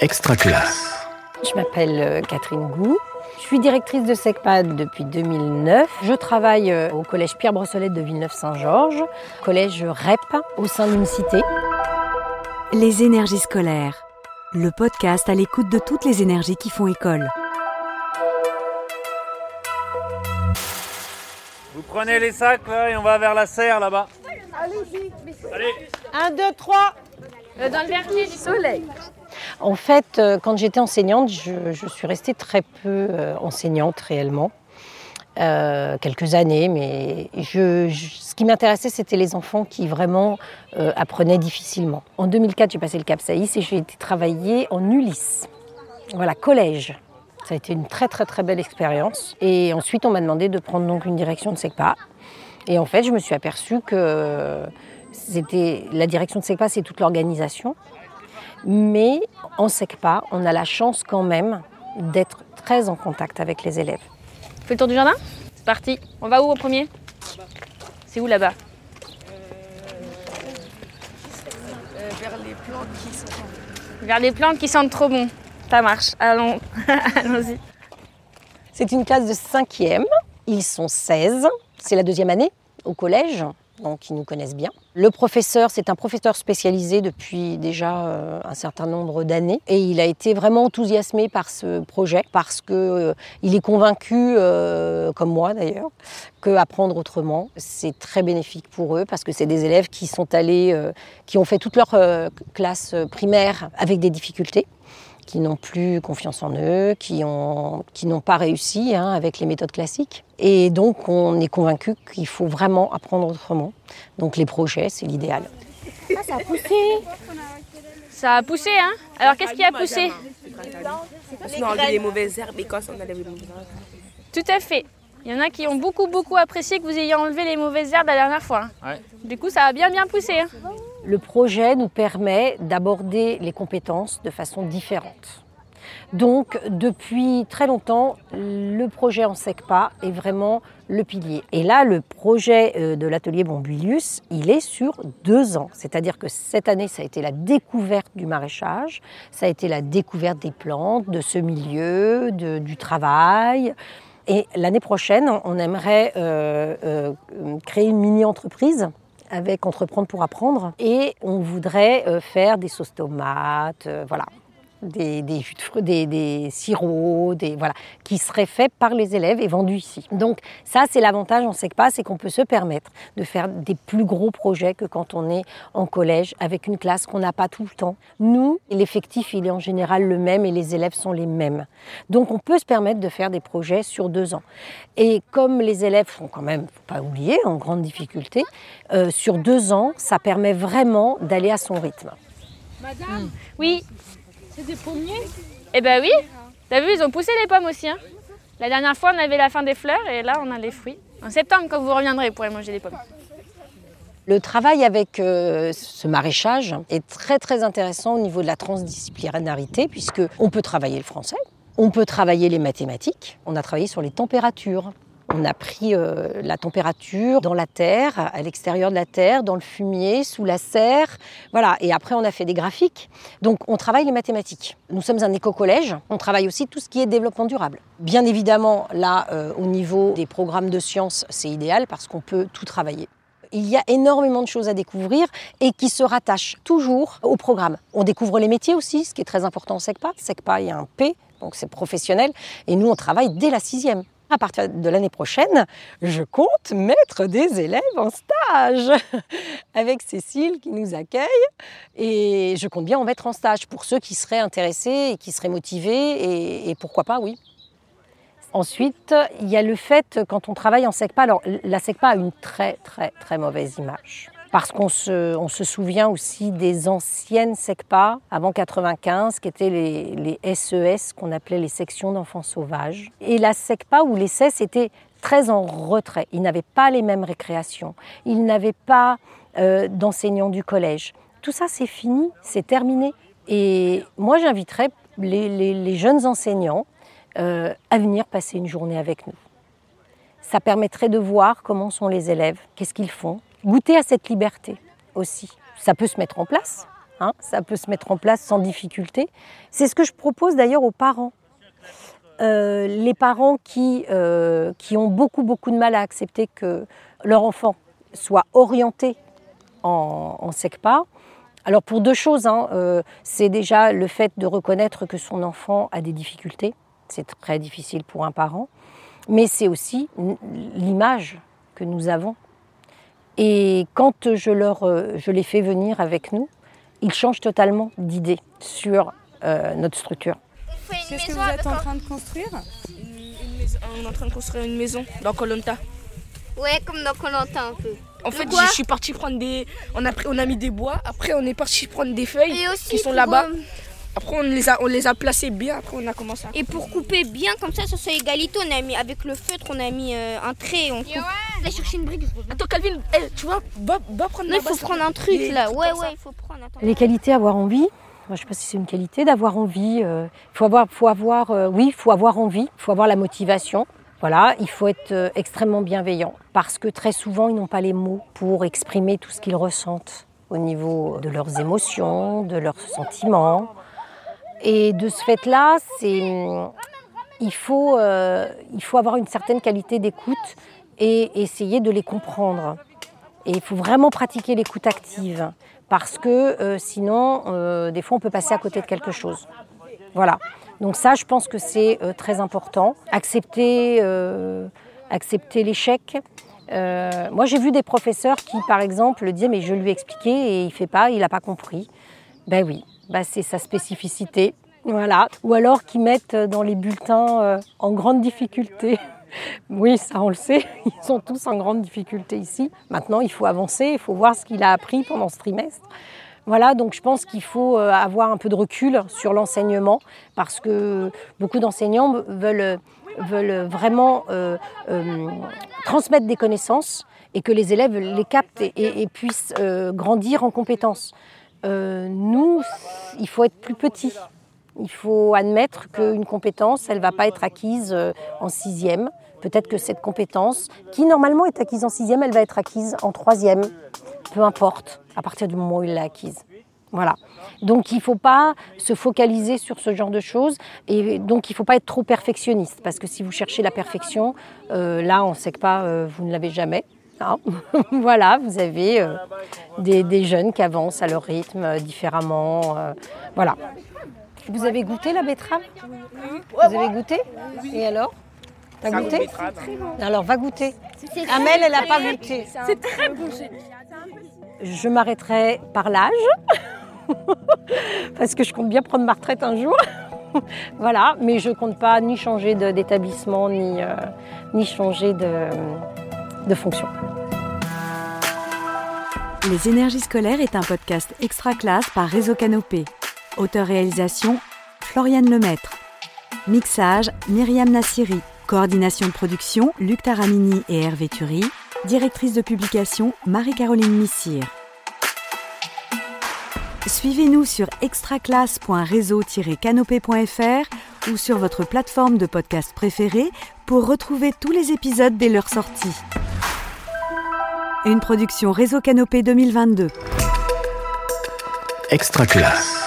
Extra classe. Je m'appelle euh, Catherine Gou. Je suis directrice de SECPAD depuis 2009. Je travaille euh, au collège Pierre Brossolette de Villeneuve-Saint-Georges, collège REP au sein d'une cité. Les énergies scolaires. Le podcast à l'écoute de toutes les énergies qui font école. Vous prenez les sacs là et on va vers la serre là-bas. Allez. 1, 2, 3 Dans le verger du soleil. En fait, euh, quand j'étais enseignante, je, suis restée très peu euh, enseignante réellement. Euh, quelques années, mais ce qui m'intéressait, c'était les enfants qui vraiment apprenaient difficilement. En 2004, j'ai passé le Cap Saïs et j'ai été travailler en Ulysse. Voilà, collège. Ça a été une très très très belle expérience. Et ensuite, on m'a demandé de prendre donc une direction de SECPA. Et en fait, je me suis aperçue que c'était la direction de SECPA, c'est toute l'organisation. Mais en SECPA, on a la chance quand même d'être très en contact avec les élèves. On fait le tour du jardin? C'est parti. On va où au premier? C'est où là-bas? Vers les plantes qui sentent trop bon. Ça marche. Allons. Allons-y. C'est une classe de cinquième. Ils sont 16. C'est la deuxième année au collège, donc ils nous connaissent bien. Le professeur, c'est un professeur spécialisé depuis déjà euh, un certain nombre d'années et il a été vraiment enthousiasmé par ce projet parce que euh, il est convaincu, euh, comme moi d'ailleurs, que apprendre autrement, c'est très bénéfique pour eux parce que c'est des élèves qui sont allés, qui ont fait toute leur classe primaire avec des difficultés qui n'ont plus confiance en eux, qui ont- qui n'ont pas réussi hein, avec les méthodes classiques. Et donc, on est convaincu qu'il faut vraiment apprendre autrement. Donc, les projets, c'est l'idéal. Ça a poussé, hein Alors qu'est-ce qui a poussé? Parce qu'on a enlevé les mauvaises herbes et quand on enlève les mauvaises herbes. Tout à fait. Il y en a qui ont beaucoup, beaucoup apprécié que vous ayez enlevé les mauvaises herbes la dernière fois. Ouais. Du coup, ça a bien, bien poussé. hein. Le projet nous permet d'aborder les compétences de façon différente. Donc, depuis très longtemps, le projet en SECPA est vraiment le pilier. Et là, le projet euh, de l'atelier Bombilius, il est sur deux ans. C'est-à-dire que cette année, ça a été la découverte du maraîchage, ça a été la découverte des plantes, de ce milieu, du travail. Et l'année prochaine, on aimerait euh, euh, créer une mini-entreprise avec Entreprendre pour apprendre. Et on voudrait euh, faire des sauces tomates, euh, voilà, des, des jus de fruits, des, des sirops, des, voilà, qui seraient faits par les élèves et vendus ici. Donc ça, c'est l'avantage en SECPA, c'est qu'on peut se permettre de faire des plus gros projets que quand on est en collège avec une classe qu'on n'a pas tout le temps. Nous, l'effectif, il est en général le même et les élèves sont les mêmes. Donc on peut se permettre de faire des projets sur deux ans. Et comme les élèves sont quand même, faut pas oublier, en grande difficulté, euh, sur deux ans, ça permet vraiment d'aller à son rythme. Oui. C'est des pommiers Eh ben oui. T'as vu, ils ont poussé les pommes aussi. hein. La dernière fois, on avait la fin des fleurs et là, on a les fruits. En septembre, quand vous reviendrez, vous pourrez manger des pommes. Le travail avec euh, ce maraîchage est très très intéressant au niveau de la transdisciplinarité puisque on peut travailler le français, on peut travailler les mathématiques, on a travaillé sur les températures. On a pris euh, la température dans la terre, à l'extérieur de la terre, dans le fumier, sous la serre. Voilà. Et après, on a fait des graphiques. Donc, on travaille les mathématiques. Nous sommes un éco-collège. On travaille aussi tout ce qui est développement durable. Bien évidemment, là, euh, au niveau des programmes de sciences, c'est idéal parce qu'on peut tout travailler. Il y a énormément de choses à découvrir et qui se rattachent toujours au programme. On découvre les métiers aussi, ce qui est très important en SECPA. SECPA, il y a un P, donc c'est professionnel. Et nous, on travaille dès la sixième. À partir de l'année prochaine, je compte mettre des élèves en stage avec Cécile qui nous accueille. Et je compte bien en mettre en stage pour ceux qui seraient intéressés et qui seraient motivés. Et, pourquoi pas, oui. Ensuite, il y a le fait, quand on travaille en SECPA, alors la SECPA a une très très très mauvaise image. Parce qu'on se, on se souvient aussi des anciennes SECPA, avant 95, qui étaient les, les SES, qu'on appelait les sections d'enfants sauvages. Et la SECPA ou les CES étaient très en retrait. Ils n'avaient pas les mêmes récréations. Ils n'avaient pas euh, d'enseignants du collège. Tout ça, c'est fini, c'est terminé. Et moi, j'inviterais les, les- les jeunes enseignants euh, à venir passer une journée avec nous. Ça permettrait de voir comment sont les élèves, qu'est-ce qu'ils font, goûter à cette liberté aussi. Ça peut se mettre en place, hein, ça peut se mettre en place sans difficulté. C'est ce que je propose d'ailleurs aux parents. Euh, les parents qui, euh, qui ont beaucoup beaucoup de mal à accepter que leur enfant soit orienté en, en SECPA. Alors pour deux choses, hein, euh, c'est déjà le fait de reconnaître que son enfant a des difficultés, c'est très difficile pour un parent, mais c'est aussi l'image que nous avons. Et quand je, leur, euh, je les fais venir avec nous, ils changent totalement d'idée sur euh, notre structure. Qu'est-ce que vous êtes en train de construire? On est en train de construire une maison dans Colonta. Ouais, comme dans Colanta un peu. En fait, je suis parti prendre des. On a, pris- on a mis des bois. Après, on est parti prendre des feuilles aussi qui sont là-bas. Euh, Après, on les, a, on les a placées bien. Après, on a commencé à. Et pour couper bien comme ça, ça soit égalité, on a mis avec le feutre, on a mis euh, un trait, on coupe. Va chercher une brique. je reviens. Attends, Calvin, eh, tu vois, va, va prendre Non, il faut prendre un truc Les là. Ouais, ouais, il faut prendre. Attends. Les qualités, avoir envie. Moi, je ne sais pas si c'est une qualité d'avoir envie. Il faut avoir, faut avoir euh, oui, il faut avoir envie, il faut avoir la motivation. Voilà, il faut être euh, extrêmement bienveillant parce que très souvent, ils n'ont pas les mots pour exprimer tout ce qu'ils ressentent au niveau de leurs émotions, de leurs sentiments. Et de ce fait-là, faut, euh, il faut avoir une certaine qualité d'écoute et essayer de les comprendre. Et il faut vraiment pratiquer l'écoute active parce que euh, sinon, euh, des fois, on peut passer à côté de quelque chose. Voilà. Donc ça, je pense que c'est très important. Accepter, accepter l'échec. Moi, j'ai vu des professeurs qui, par exemple, disaient mais je lui ai expliqué et il fait pas, il n'a pas compris. Ben oui, ben c'est sa spécificité. Voilà. Ou alors qui mettent dans les bulletins euh, en grande difficulté. Oui, ça on le sait, ils sont tous en grande difficulté ici. Maintenant, il faut avancer, il faut voir ce qu'il a appris pendant ce trimestre. Voilà, donc je pense qu'il faut euh, avoir un peu de recul sur l'enseignement parce que beaucoup d'enseignants veulent, vraiment euh, transmettre des connaissances et que les élèves les captent et, puissent grandir en compétences. Euh, nous, il faut être plus petit. Il faut admettre qu'une compétence, elle ne va pas être acquise euh, en sixième. Peut-être que cette compétence, qui normalement est acquise en sixième, elle va être acquise en troisième. Peu importe, à partir du moment où il l'a acquise. Voilà. Donc il ne faut pas se focaliser sur ce genre de choses et donc il ne faut pas être trop perfectionniste parce que si vous cherchez la perfection, euh, là on ne sait que pas, vous ne l'avez jamais. Hein. voilà, vous avez euh, des, des jeunes qui avancent à leur rythme euh, différemment. euh, voilà. Vous avez goûté la betterave? Vous avez goûté? Et alors? T'as goûté? Alors va goûter. Amel, elle n'a pas goûté. C'est très bon. Je m'arrêterai par l'âge, parce que je compte bien prendre ma retraite un jour. voilà, mais je compte pas ni changer d'établissement, ni, ni changer de, Les énergies scolaires est un podcast extra classe par Réseau Canopé. Auteur-réalisation Floriane Lemaître. Mixage Myriam Nassiri. Coordination de production Luc Taramini et Hervé Thury. Directrice de publication Marie-Caroline Missire. Suivez-nous sur extraclasse.réseau-canopé.fr ou sur votre plateforme de podcast préférée pour retrouver tous les épisodes dès leur sortie. Une production Réseau Canopé 2022. Extra classe.